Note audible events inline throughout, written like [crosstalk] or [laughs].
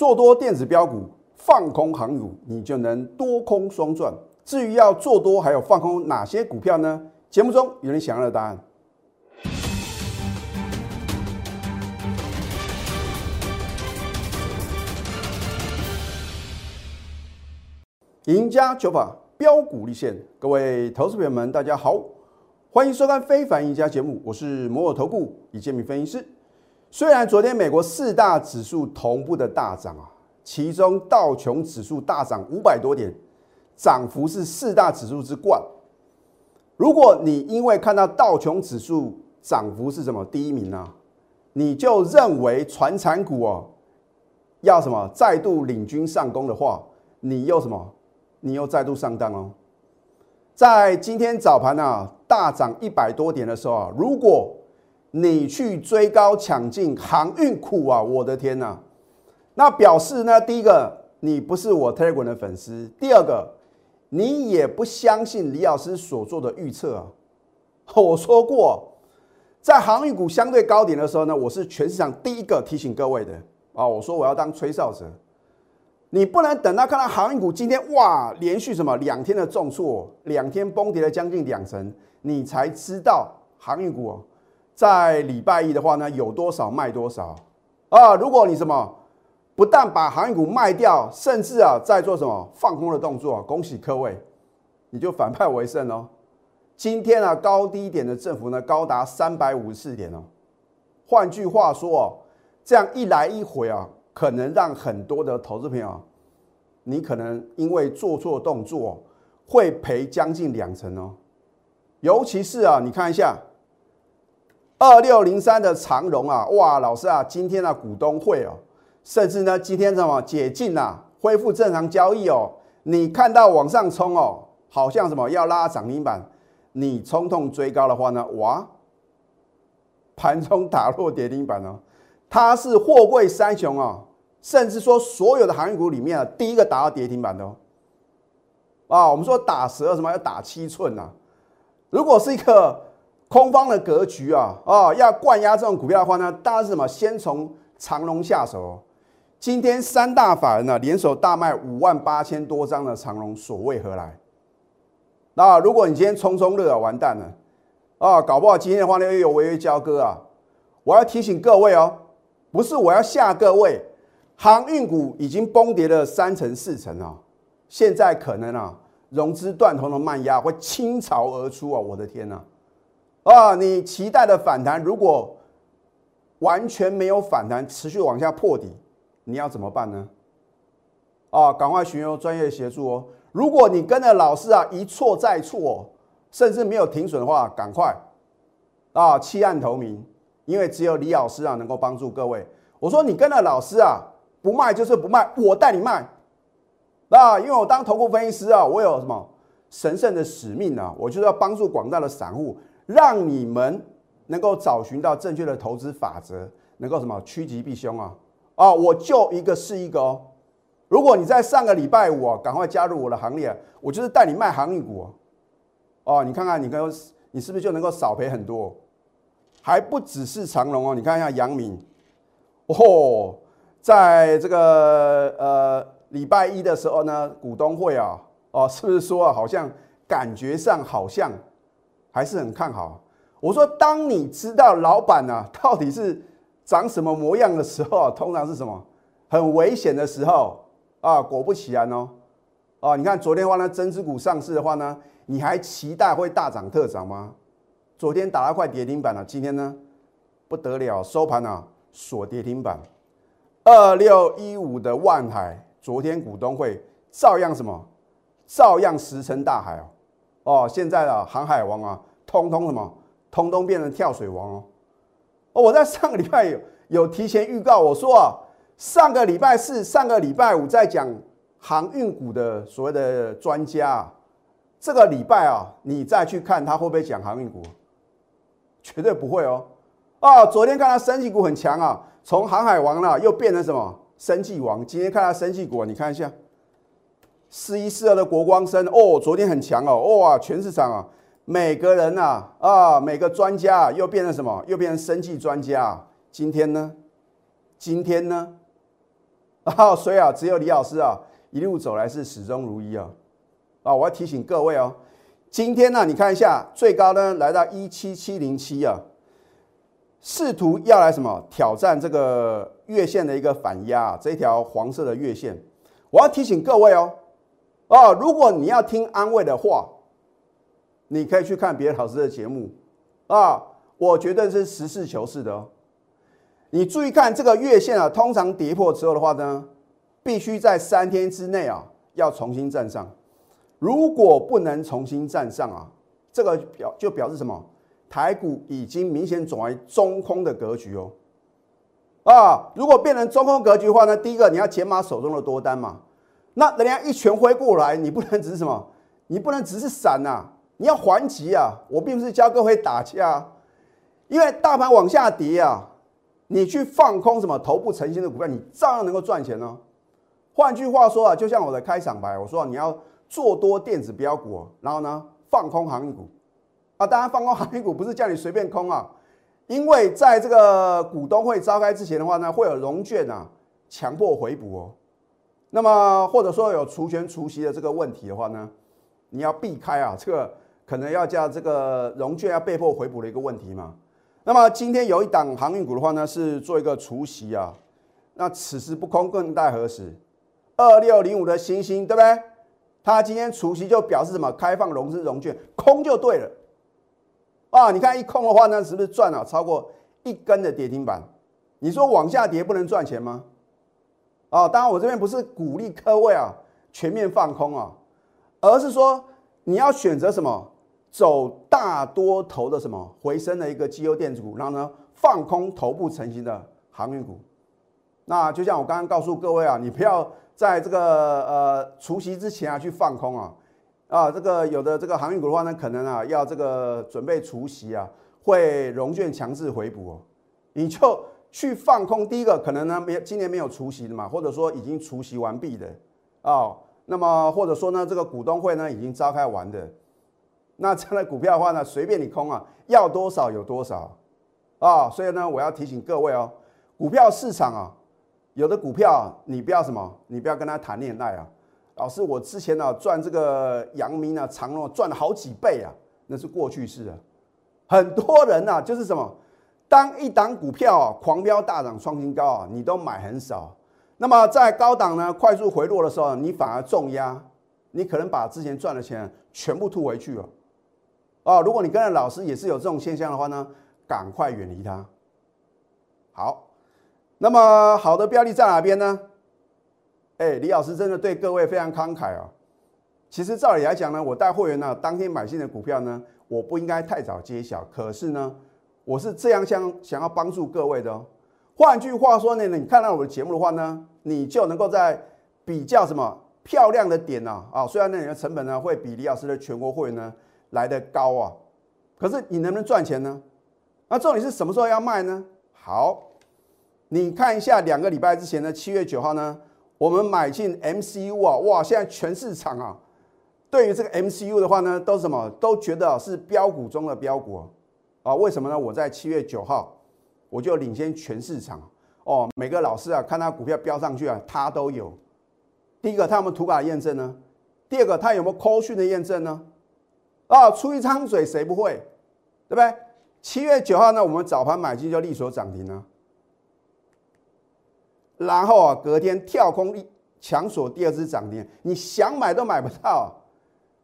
做多电子标股，放空航股，你就能多空双赚。至于要做多还有放空哪些股票呢？节目中有人想要的答案。赢家九法标股立现，各位投资朋友们，大家好，欢迎收看《非凡赢家》节目，我是摩尔投顾李建明分析师。虽然昨天美国四大指数同步的大涨啊，其中道琼指数大涨五百多点，涨幅是四大指数之冠。如果你因为看到道琼指数涨幅是什么第一名呢，你就认为传产股哦要什么再度领军上攻的话，你又什么？你又再度上当哦！在今天早盘啊大涨一百多点的时候啊，如果你去追高抢进航运股啊，我的天呐！那表示呢，第一个你不是我 Telegram 的粉丝，第二个你也不相信李老师所做的预测啊。[laughs] 我说过，在航运股相对高点的时候呢，我是全市场第一个提醒各位的啊。我说我要当吹哨者。你不能等到看到航运股今天哇连续什么两天的重挫，两天崩跌了将近两成，你才知道航运股在礼拜一的话呢有多少卖多少啊？如果你什么不但把航运股卖掉，甚至啊在做什么放空的动作，恭喜各位，你就反败为胜哦。今天啊高低点的振幅呢高达三百五十四点哦。换句话说哦，这样一来一回啊。可能让很多的投资朋友，你可能因为做错动作，会赔将近两成哦。尤其是啊，你看一下二六零三的长荣啊，哇，老师啊，今天的股东会哦，甚至呢，今天什么解禁啊，恢复正常交易哦，你看到往上冲哦，好像什么要拉涨停板，你冲动追高的话呢，哇，盘中打落跌停板哦。它是货柜三雄啊，甚至说所有的航运股里面啊，第一个打到跌停板的哦。啊，我们说打蛇什么要打七寸呐？如果是一个空方的格局啊，哦，要灌压这种股票的话呢，当然是什么？先从长龙下手。今天三大法人呢联手大卖五万八千多张的长龙，所为何来？那如果你今天冲冲热啊，完蛋了啊，搞不好今天的话呢又有违约交割啊！我要提醒各位哦。不是我要吓各位，航运股已经崩跌了三成四成啊！现在可能啊，融资断头的慢压会倾巢而出啊！我的天呐！啊，啊你期待的反弹如果完全没有反弹，持续往下破底，你要怎么办呢？啊，赶快寻求专业协助哦！如果你跟着老师啊一错再错，甚至没有停损的话，赶快啊弃暗投明。因为只有李老师啊能够帮助各位。我说你跟着老师啊，不卖就是不卖，我带你卖。那因为我当投顾分析师啊，我有什么神圣的使命啊？我就是要帮助广大的散户，让你们能够找寻到正确的投资法则，能够什么趋吉避凶啊！啊，我就一个是一个哦。如果你在上个礼拜五啊，赶快加入我的行列，我就是带你卖航运股哦。你看看，你跟你是不是就能够少赔很多？还不只是长隆哦，你看一下杨明，哦，在这个呃礼拜一的时候呢，股东会啊，哦，是不是说，好像感觉上好像还是很看好。我说，当你知道老板呢 [laughs] 到底是长什么模样的时候，通常是什么很危险的时候啊。果不其然哦，啊，你看昨天的话呢，增资股上市的话呢，你还期待会大涨特涨吗？昨天打了块跌停板了，今天呢不得了，收盘啊锁跌停板。二六一五的万海，昨天股东会照样什么，照样石沉大海哦。哦，现在的航海王啊，通通什么，通通变成跳水王哦。哦，我在上个礼拜有有提前预告，我说啊，上个礼拜四、上个礼拜五在讲航运股的所谓的专家啊，这个礼拜啊，你再去看他会不会讲航运股。绝对不会哦！啊，昨天看他升气股很强啊，从航海王了又变成什么升气王？今天看他升气股，你看一下四一四二的国光生哦，昨天很强哦，哇，全市场啊，每个人呐啊，每个专家又变成什么？又变成升气专家。今天呢？今天呢？[laughs] 啊，所以啊，只有李老师啊，一路走来是始终如一啊。啊，我要提醒各位哦，今天呢，你看一下最高呢来到一七七零七啊，试图要来什么挑战这个月线的一个反压，这条黄色的月线。我要提醒各位哦，哦，如果你要听安慰的话，你可以去看别的老师的节目啊，我觉得是实事求是的哦。你注意看这个月线啊，通常跌破之后的话呢，必须在三天之内啊要重新站上。如果不能重新站上啊，这个表就表示什么？台股已经明显转为中空的格局哦。啊，如果变成中空格局的话呢，第一个你要减码手中的多单嘛。那人家一拳挥过来，你不能只是什么？你不能只是闪呐，你要还击啊！我并不是教各位打架，因为大盘往下跌啊。你去放空什么头部成型的股票，你照样能够赚钱呢。换句话说啊，就像我的开场白，我说你要做多电子标股，然后呢放空航运股啊。当然放空航运股不是叫你随便空啊，因为在这个股东会召开之前的话呢，会有融券啊强迫回补哦。那么或者说有除权除息的这个问题的话呢，你要避开啊，这个可能要叫这个融券要被迫回补的一个问题嘛。那么今天有一档航运股的话呢，是做一个除息啊。那此时不空更待何时？二六零五的星星，对不对？它今天除息就表示什么？开放融资融券，空就对了。啊，你看一空的话呢，是不是赚了超过一根的跌停板？你说往下跌不能赚钱吗？啊，当然我这边不是鼓励各位啊全面放空啊，而是说你要选择什么？走大多头的什么回升的一个绩优电子股，然后呢放空头部成型的航运股。那就像我刚刚告诉各位啊，你不要在这个呃除夕之前啊去放空啊啊，这个有的这个航运股的话呢，可能啊要这个准备除夕啊，会融券强制回补哦，你就去放空。第一个可能呢没今年没有除夕的嘛，或者说已经除夕完毕的啊，那么或者说呢这个股东会呢已经召开完的。那这样的股票的话呢，随便你空啊，要多少有多少，啊，所以呢，我要提醒各位哦，股票市场啊，有的股票你不要什么，你不要跟他谈恋爱啊。老师，我之前呢赚这个阳明啊、长隆赚了好几倍啊，那是过去式啊。很多人呐，就是什么，当一档股票狂飙大涨创新高啊，你都买很少，那么在高档呢快速回落的时候，你反而重压，你可能把之前赚的钱全部吐回去了。哦，如果你跟着老师也是有这种现象的话呢，赶快远离它。好，那么好的标的在哪边呢？哎，李老师真的对各位非常慷慨哦。其实照理来讲呢，我带会员呢当天买进的股票呢，我不应该太早揭晓。可是呢，我是这样想想要帮助各位的哦。换句话说呢，你看到我的节目的话呢，你就能够在比较什么漂亮的点呢啊，虽然那你的成本呢会比李老师的全国会员呢。来的高啊，可是你能不能赚钱呢？那重点是什么时候要卖呢？好，你看一下两个礼拜之前的七月九号呢，我们买进 MCU 啊，哇，现在全市场啊，对于这个 MCU 的话呢，都什么都觉得是标股中的标股？啊为什么呢？我在七月九号我就领先全市场哦，每个老师啊，看他股票飙上去啊，他都有。第一个，他有没有图卡验证呢？第二个，他有没有 call 讯的验证呢？啊，出一张嘴谁不会，对不对？七月九号呢，我们早盘买进就利索涨停了，然后啊，隔天跳空抢锁第二只涨停，你想买都买不到！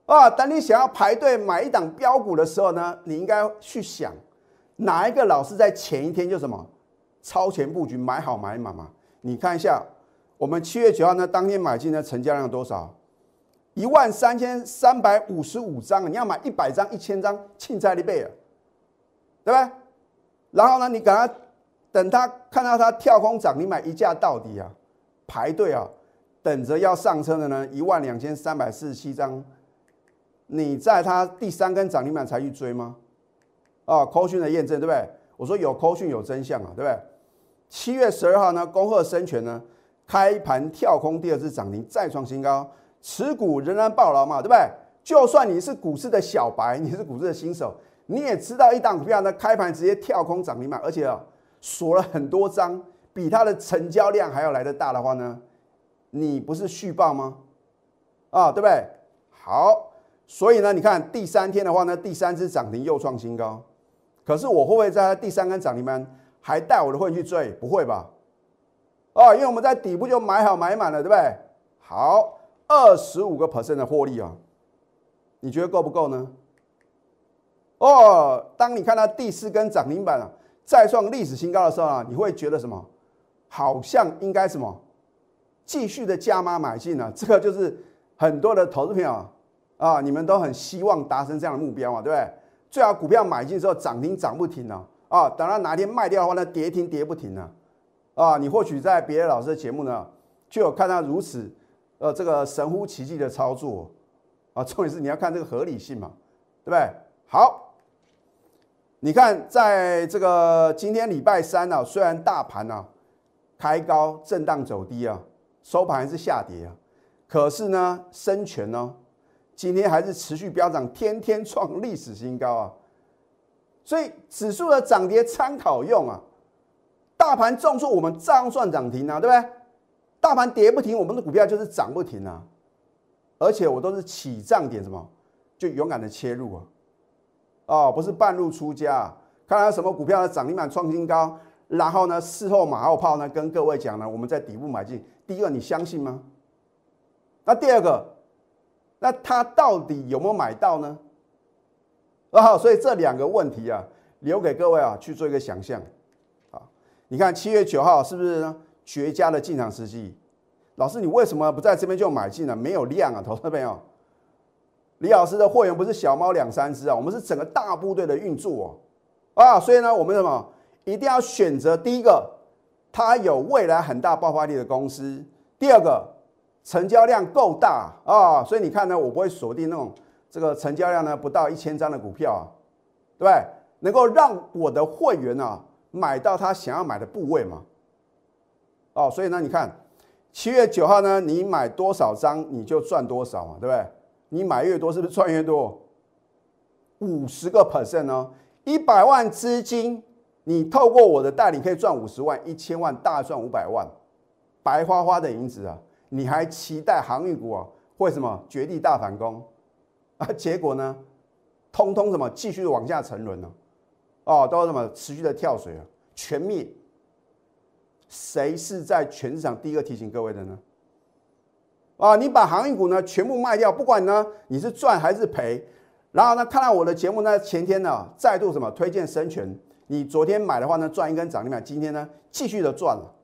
啊等你想要排队买一档标股的时候呢，你应该去想哪一个老师在前一天就什么超前布局买好买满嘛？你看一下，我们七月九号呢，当天买进的成交量多少？一万三千三百五十五张，你要买一百张、一千张，庆在利贝尔，对吧？然后呢，你给他等他看到他跳空涨，你买一价到底啊？排队啊，等着要上车的呢，一万两千三百四十七张，你在它第三根涨停板才去追吗？啊，扣讯的验证对不对？我说有扣讯有真相啊，对不对？七月十二号呢，恭贺生全呢，开盘跳空第二次涨停，再创新高。持股仍然爆牢嘛，对不对？就算你是股市的小白，你是股市的新手，你也知道一档股票呢，开盘直接跳空涨停板，而且啊锁了很多张，比它的成交量还要来的大的话呢，你不是续报吗？啊，对不对？好，所以呢，你看第三天的话呢，第三只涨停又创新高。可是我会不会在第三根涨停板还带我的会去追？不会吧？哦，因为我们在底部就买好买满了，对不对？好，二十五个 percent 的获利啊，你觉得够不够呢？哦，当你看到第四根涨停板啊，再创历史新高的时候啊，你会觉得什么？好像应该什么？继续的加码买进呢？这个就是很多的投资朋友啊，啊你们都很希望达成这样的目标嘛，对不对？最好股票买进之后涨停涨不停啊，啊，等到哪天卖掉的话呢，跌停跌不停啊，啊，你或许在别的老师的节目呢，就有看到如此呃这个神乎其技的操作啊，重点是你要看这个合理性嘛，对不对？好，你看在这个今天礼拜三呢，虽然大盘呢开高震荡走低啊，收盘还是下跌啊，可是呢，深全呢。今天还是持续飙涨，天天创历史新高啊！所以指数的涨跌参考用啊，大盘重挫我们照样算涨停啊，对不对？大盘跌不停，我们的股票就是涨不停啊！而且我都是起涨点什么，就勇敢的切入啊！哦，不是半路出家，看到什么股票的涨停板创新高，然后呢事后马后炮呢跟各位讲呢，我们在底部买进。第一个你相信吗？那第二个？那他到底有没有买到呢？啊，所以这两个问题啊，留给各位啊去做一个想象。啊，你看七月九号是不是呢？绝佳的进场时机。老师，你为什么不在这边就买进呢？没有量啊，投资朋友。李老师的货源不是小猫两三只啊，我们是整个大部队的运作哦。啊，所以呢，我们什么一定要选择第一个，它有未来很大爆发力的公司。第二个。成交量够大啊，所以你看呢，我不会锁定那种这个成交量呢不到一千张的股票啊，对不对？能够让我的会员啊买到他想要买的部位嘛？哦，所以呢，你看七月九号呢，你买多少张你就赚多少嘛，对不对？你买越多是不是赚越多？五十个 percent 哦，一百万资金，你透过我的代理可以赚五十万，一千万大赚五百万，白花花的银子啊！你还期待航运股啊会什么绝地大反攻 [laughs] 啊？结果呢，通通什么继续往下沉沦呢？哦，都什么持续的跳水啊，全灭。谁是在全市场第一个提醒各位的呢？啊，你把航运股呢全部卖掉，不管呢你是赚还是赔，然后呢看到我的节目呢前天呢再度什么推荐深全，你昨天买的话呢赚一根涨停板，今天呢继续的赚了，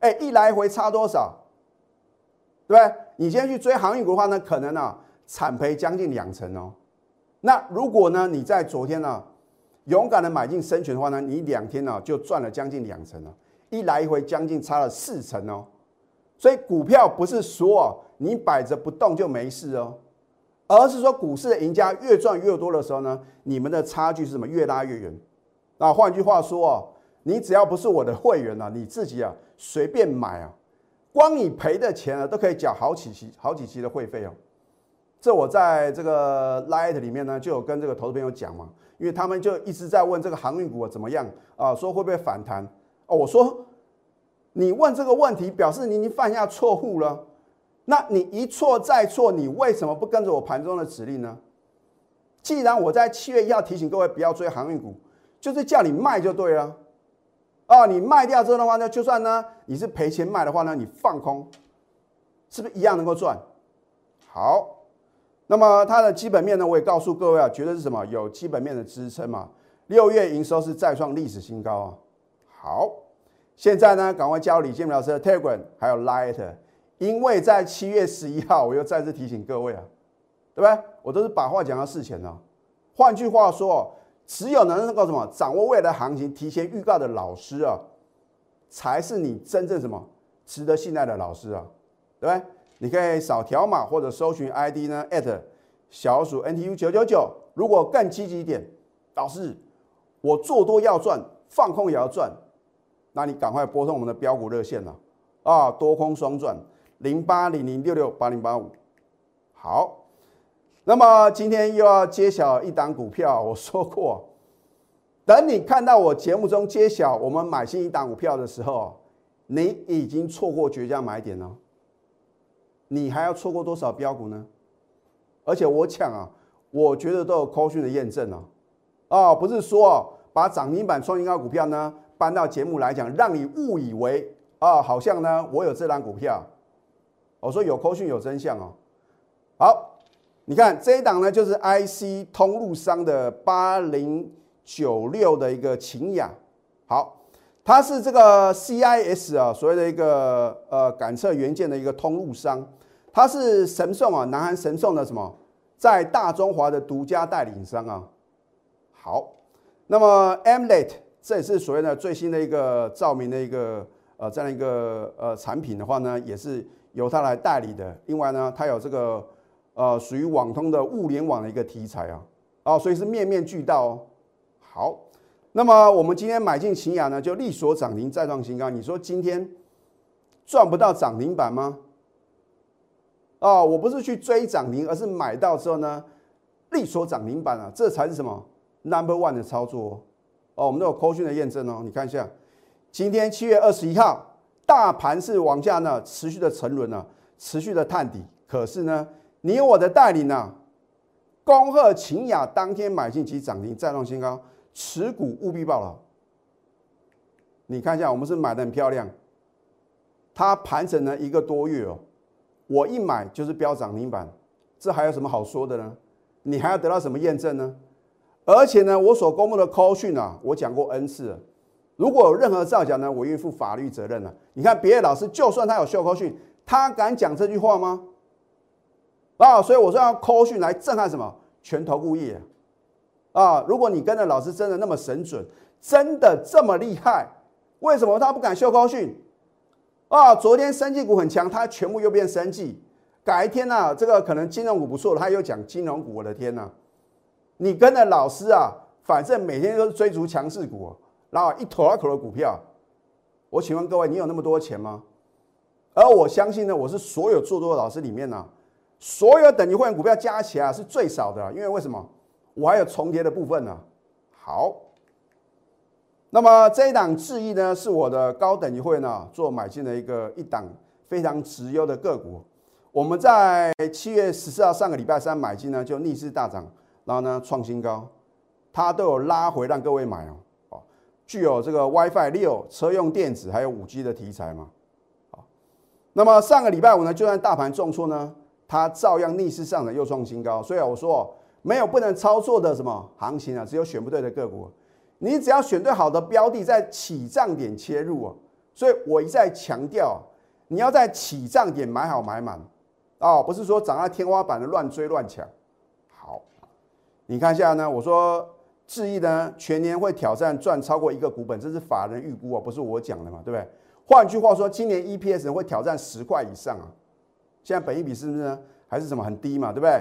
哎，一来回差多少？对不对？你今天去追航运股的话呢，可能呢惨赔将近两成哦。那如果呢你在昨天呢勇敢的买进深全的话呢，你两天呢就赚了将近两成了，一来一回将近差了四成哦。所以股票不是说你摆着不动就没事哦，而是说股市的赢家越赚越多的时候呢，你们的差距是什么？越拉越远。那换句话说哦，你只要不是我的会员呢，你自己啊随便买啊。光你赔的钱啊，都可以缴好几期、好几期的会费哦。这我在这个 Light 里面呢，就有跟这个投资朋友讲嘛，因为他们就一直在问这个航运股怎么样啊，说会不会反弹哦。我说你问这个问题，表示你已经犯下错误了。那你一错再错，你为什么不跟着我盘中的指令呢？既然我在七月一号提醒各位不要追航运股，就是叫你卖就对了。哦，你卖掉之后的话呢，就算呢你是赔钱卖的话呢，你放空，是不是一样能够赚？好，那么它的基本面呢，我也告诉各位啊，绝对是什么有基本面的支撑嘛。六月营收是再创历史新高啊。好，现在呢，赶快加入李建明老师的 Telegram 还有 Light，因为在七月十一号，我又再次提醒各位啊，对不对？我都是把话讲到事前的。换句话说。只有能够什么掌握未来行情、提前预告的老师啊，才是你真正什么值得信赖的老师啊，对不对？你可以扫条码或者搜寻 ID 呢小鼠 NTU 九九九。如果更积极一点，老师，我做多要赚，放空也要赚，那你赶快拨通我们的标股热线了啊，多空双赚零八零零六六八零八五，好。那么今天又要揭晓一档股票，我说过，[laughs] 等你看到我节目中揭晓我们买新一档股票的时候，你已经错过绝佳买点了。你还要错过多少标股呢？而且我讲啊，我觉得都有扣讯的验证啊，啊，不是说啊，把涨停板创新高股票呢搬到节目来讲，让你误以为啊，好像呢我有这张股票。我说有扣讯有真相哦。好，你看这一档呢，就是 IC 通路商的八零九六的一个秦雅。好，它是这个 CIS 啊，所谓的一个呃感测元件的一个通路商。它是神送啊，南韩神送的什么，在大中华的独家代理商啊。好，那么 Mlet 这也是所谓的最新的一个照明的一个呃这样一个呃产品的话呢，也是由它来代理的。另外呢，它有这个呃属于网通的物联网的一个题材啊，哦，所以是面面俱到哦。好，那么我们今天买进秦雅呢，就力所涨停再创新高。你说今天赚不到涨停板吗？哦，我不是去追涨停，而是买到之后呢，力所涨停板啊，这才是什么 number one 的操作哦。我们都有科讯的验证哦，你看一下，今天七月二十一号，大盘是往下呢，持续的沉沦呢，持续的探底。可是呢，你我的带领呢，恭贺秦雅当天买进即涨停再创新高，持股务必爆了。你看一下，我们是买的很漂亮，它盘整了一个多月哦。我一买就是标涨停板，这还有什么好说的呢？你还要得到什么验证呢？而且呢，我所公布的 call 讯啊，我讲过 N 次了。如果有任何造假呢，我愿意负法律责任了。你看别的老师，就算他有秀 call 讯，他敢讲这句话吗？啊，所以我说要扣训来震撼什么？全投顾业啊！如果你跟着老师真的那么神准，真的这么厉害，为什么他不敢秀 call 讯？啊，昨天生技股很强，他全部又变生技。改一天呢，这个可能金融股不错了，他又讲金融股。我的天呐，你跟着老师啊，反正每天都是追逐强势股，然后一头二口的股票。我请问各位，你有那么多钱吗？而我相信呢，我是所有做多的老师里面呢，所有等级会员股票加起来是最少的，因为为什么？我还有重叠的部分呢。好。那么这一档智易呢，是我的高等级会呢做买进的一个一档非常直优的个股。我们在七月十四号上个礼拜三买进呢，就逆势大涨，然后呢创新高，它都有拉回让各位买哦。哦，具有这个 WiFi 六车用电子还有五 G 的题材嘛。好，那么上个礼拜五呢，就算大盘重挫呢，它照样逆势上涨又创新高。所以我说没有不能操作的什么行情啊，只有选不对的个股。你只要选对好的标的，在起涨点切入啊，所以我一再强调，你要在起涨点买好买满哦，不是说涨到天花板的乱追乱抢。好，你看一下呢，我说智毅呢全年会挑战赚超过一个股本，这是法人预估啊，不是我讲的嘛，对不对？换句话说，今年 EPS 会挑战十块以上啊。现在本益比是不是呢？还是什么很低嘛，对不对？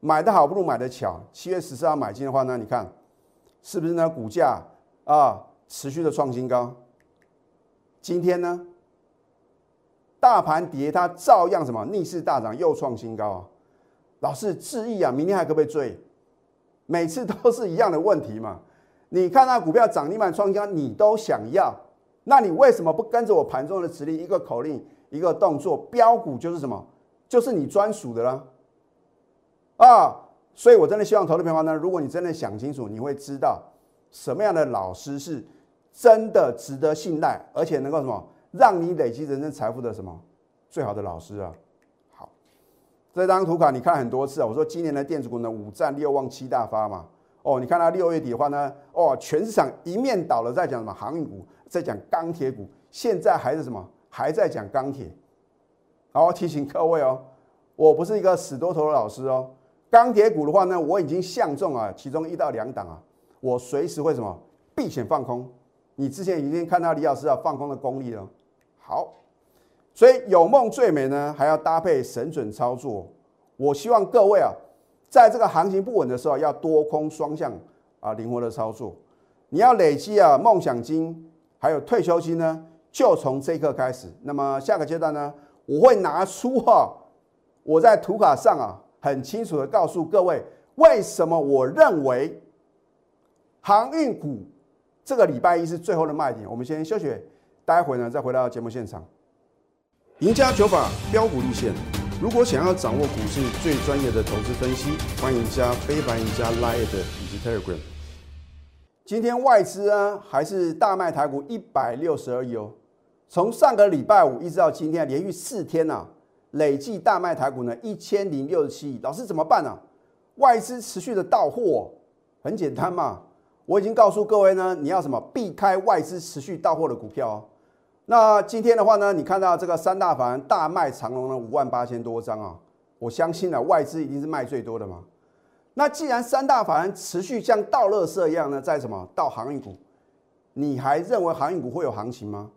买的好不如买的巧。七月十四号买进的话呢，你看。是不是呢？股价啊，持续的创新高。今天呢，大盘跌，它照样什么逆势大涨，又创新高啊！老是质疑啊，明天还可不可以追？每次都是一样的问题嘛。你看那股票涨停板创新高，你都想要，那你为什么不跟着我盘中的指令，一个口令，一个动作，标股就是什么？就是你专属的啦，啊！所以，我真的希望投资朋友呢，如果你真的想清楚，你会知道什么样的老师是真的值得信赖，而且能够什么让你累积人生财富的什么最好的老师啊。好，这张图卡你看很多次啊。我说今年的电子股呢，五战六旺七大发嘛。哦，你看到六月底的话呢，哦，全市场一面倒了，在讲什么航运股，在讲钢铁股，现在还是什么还在讲钢铁。好，提醒各位哦，我不是一个死多头的老师哦。钢铁股的话呢，我已经相中啊，其中一到两档啊，我随时会什么避险放空。你之前已经看到李老师啊放空的功力了。好，所以有梦最美呢，还要搭配神准操作。我希望各位啊，在这个行情不稳的时候，要多空双向啊灵活的操作。你要累积啊梦想金，还有退休金呢，就从这一刻开始。那么下个阶段呢，我会拿出哈我在图卡上啊。很清楚的告诉各位，为什么我认为航运股这个礼拜一是最后的卖点。我们先休息，待会呢再回到节目现场。赢家九法标股立线。如果想要掌握股市最专业的投资分析，欢迎加非凡、加 Line 以及 Telegram。今天外资啊还是大卖台股一百六十二亿哦，从上个礼拜五一直到今天，连续四天呐，累计大卖台股呢一千零六十七亿。老师怎么办呢？外资持续的到货，很简单嘛，我已经告诉各位呢，你要什么避开外资持续到货的股票哦。那今天的话呢，你看到这个三大法人大卖长龙呢五万八千多张啊，我相信呢外资一定是卖最多的嘛。那既然三大法人持续像倒垃圾一样呢，在什么倒航运股，你还认为航运股会有行情吗？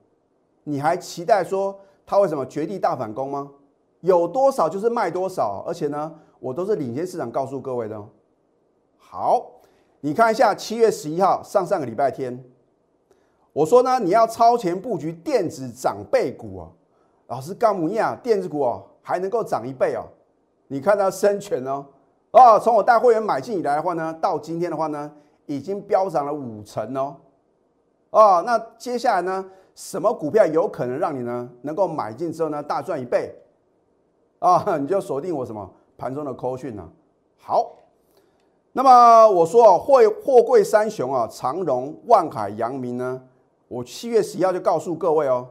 你还期待说它为什么绝地大反攻吗？有多少就是卖多少，而且呢，我都是领先市场告诉各位的。好，你看一下七月十一号上上个礼拜天。我说呢，你要超前布局电子长倍股啊，老师告诉你啊，电子股哦还能够涨一倍哦。你看到深全哦，啊，从我带会员买进以来的话呢，到今天的话呢，已经飙涨了五成哦。啊，那接下来呢，什么股票有可能让你呢能够买进之后呢大赚一倍？啊，[laughs] 你就锁定我什么盘中的扣讯呢？好，那么我说哦，货货柜三雄啊，长荣、万海、阳明呢？我七月十一号就告诉各位哦，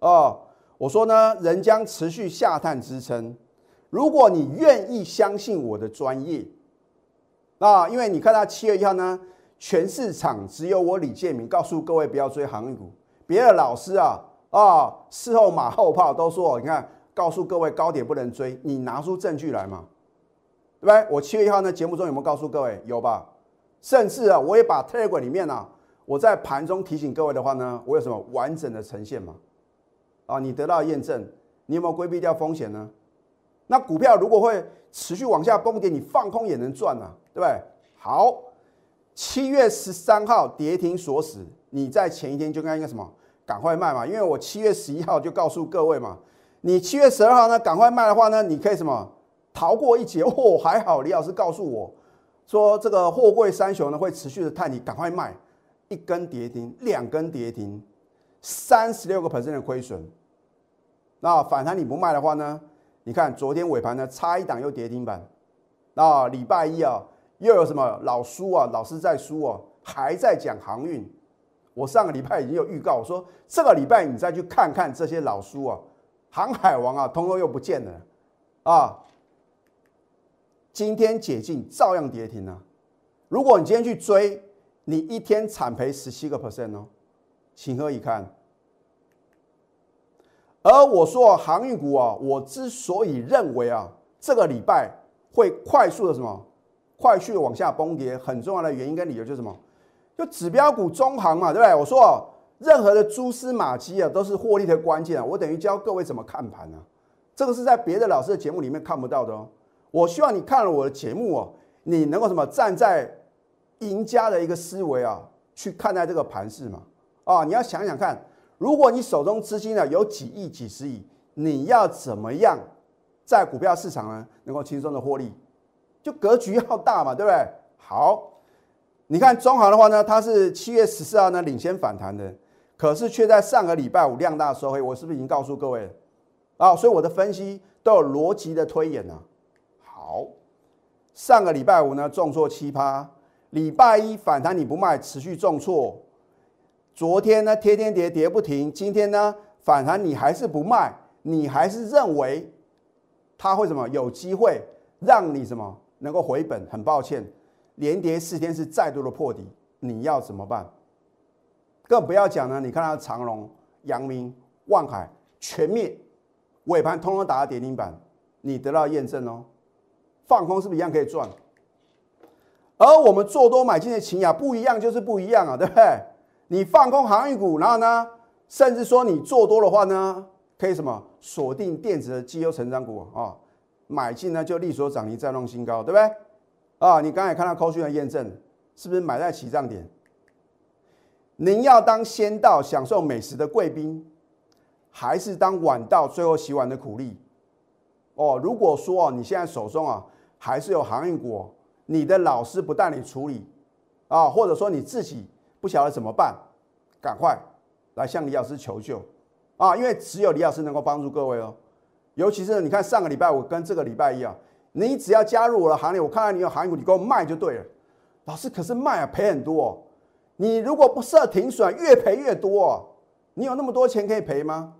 哦，我说呢，仍将持续下探支撑。如果你愿意相信我的专业，啊，因为你看到七月一号呢，全市场只有我李建明告诉各位不要追航运股，别的老师啊啊，事后马后炮都说，你看告诉各位高点不能追，你拿出证据来嘛，对不对？我七月一号呢节目中有没有告诉各位？有吧？甚至啊，我也把 Telegram 里面呢。我在盘中提醒各位的话呢，我有什么完整的呈现嘛？啊，你得到验证，你有没有规避掉风险呢？那股票如果会持续往下崩跌，你放空也能赚啊，对不对？好，七月十三号跌停锁死，你在前一天就该应该什么，赶快卖嘛，因为我七月十一号就告诉各位嘛，你七月十二号呢赶快卖的话呢，你可以什么逃过一劫哦，还好李老师告诉我说这个货柜三雄呢会持续的探底，赶快卖。一根跌停，两根跌停，三十六个 percent 的亏损。那反弹你不卖的话呢？你看昨天尾盘呢，差一档又跌停板。那礼拜一啊，又有什么老输啊？老师在输啊，还在讲航运。我上个礼拜已经有预告，我说这个礼拜你再去看看这些老书啊，航海王啊，通通又不见了啊。今天解禁照样跌停啊。如果你今天去追，你一天惨赔十七个 percent 哦，情何以堪？而我说航运股啊，我之所以认为啊，这个礼拜会快速的什么，快速的往下崩跌，很重要的原因跟理由就是什么？就指标股中行嘛，对不对？我说哦，任何的蛛丝马迹啊，都是获利的关键啊。我等于教各位怎么看盘呢？这个是在别的老师的节目里面看不到的哦。我希望你看了我的节目哦，你能够什么站在。赢家的一个思维啊，去看待这个盘势嘛，啊，你要想想看，如果你手中资金呢有几亿、几十亿，你要怎么样在股票市场呢能够轻松的获利？就格局要大嘛，对不对？好，你看中航的话呢，它是七月十四号呢领先反弹的，可是却在上个礼拜五量大收黑，我是不是已经告诉各位了啊？所以我的分析都有逻辑的推演呢。好，上个礼拜五呢重挫七趴。礼拜一反弹你不卖，持续重挫。昨天呢，天天跌跌不停。今天呢，反弹你还是不卖，你还是认为它会什么有机会让你什么能够回本？很抱歉，连跌四天是再度的破底，你要怎么办？更不要讲呢，你看到长隆、阳明、万海全面，尾盘通通打到跌停板，你得到验证哦。放空是不是一样可以赚？而我们做多买进的情雅不一样，就是不一样啊，对不对？你放空航运股，然后呢，甚至说你做多的话呢，可以什么锁定电子的绩优成长股啊，买进呢就利索涨停再创新高，对不对？啊，你刚才看到扣讯的验证，是不是买在起涨点？您要当先到享受美食的贵宾，还是当晚到最后洗碗的苦力？哦，如果说啊，你现在手中啊还是有航运股。你的老师不带你处理啊，或者说你自己不晓得怎么办，赶快来向李老师求救啊！因为只有李老师能够帮助各位哦。尤其是你看上个礼拜五跟这个礼拜一啊，你只要加入我的行列，我看到你有行业股，你给我卖就对了。老师可是卖啊赔很多，哦你如果不设停损，越赔越多。哦你有那么多钱可以赔吗？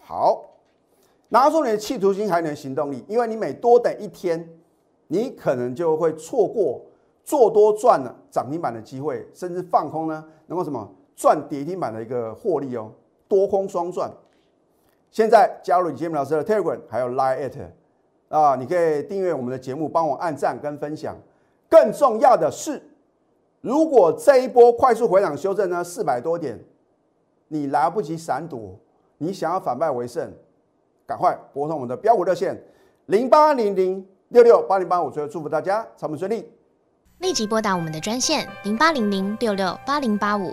好，拿出你的企图心还有行动力，因为你每多等一天，你可能就会错过做多赚了涨停板的机会，甚至放空呢，能够什么赚跌停板的一个获利哦，多空双赚。现在加入李杰明老师的 Telegram，还有 Line at 啊，你可以订阅我们的节目，帮我按赞跟分享。更重要的是，如果这一波快速回档修正呢，四百多点。你来不及闪躲，你想要反败为胜，赶快拨通我们的标股热线零八零零六六八零八五，最后祝福大家操盘顺利。立即拨打我们的专线零八零零六六八零八五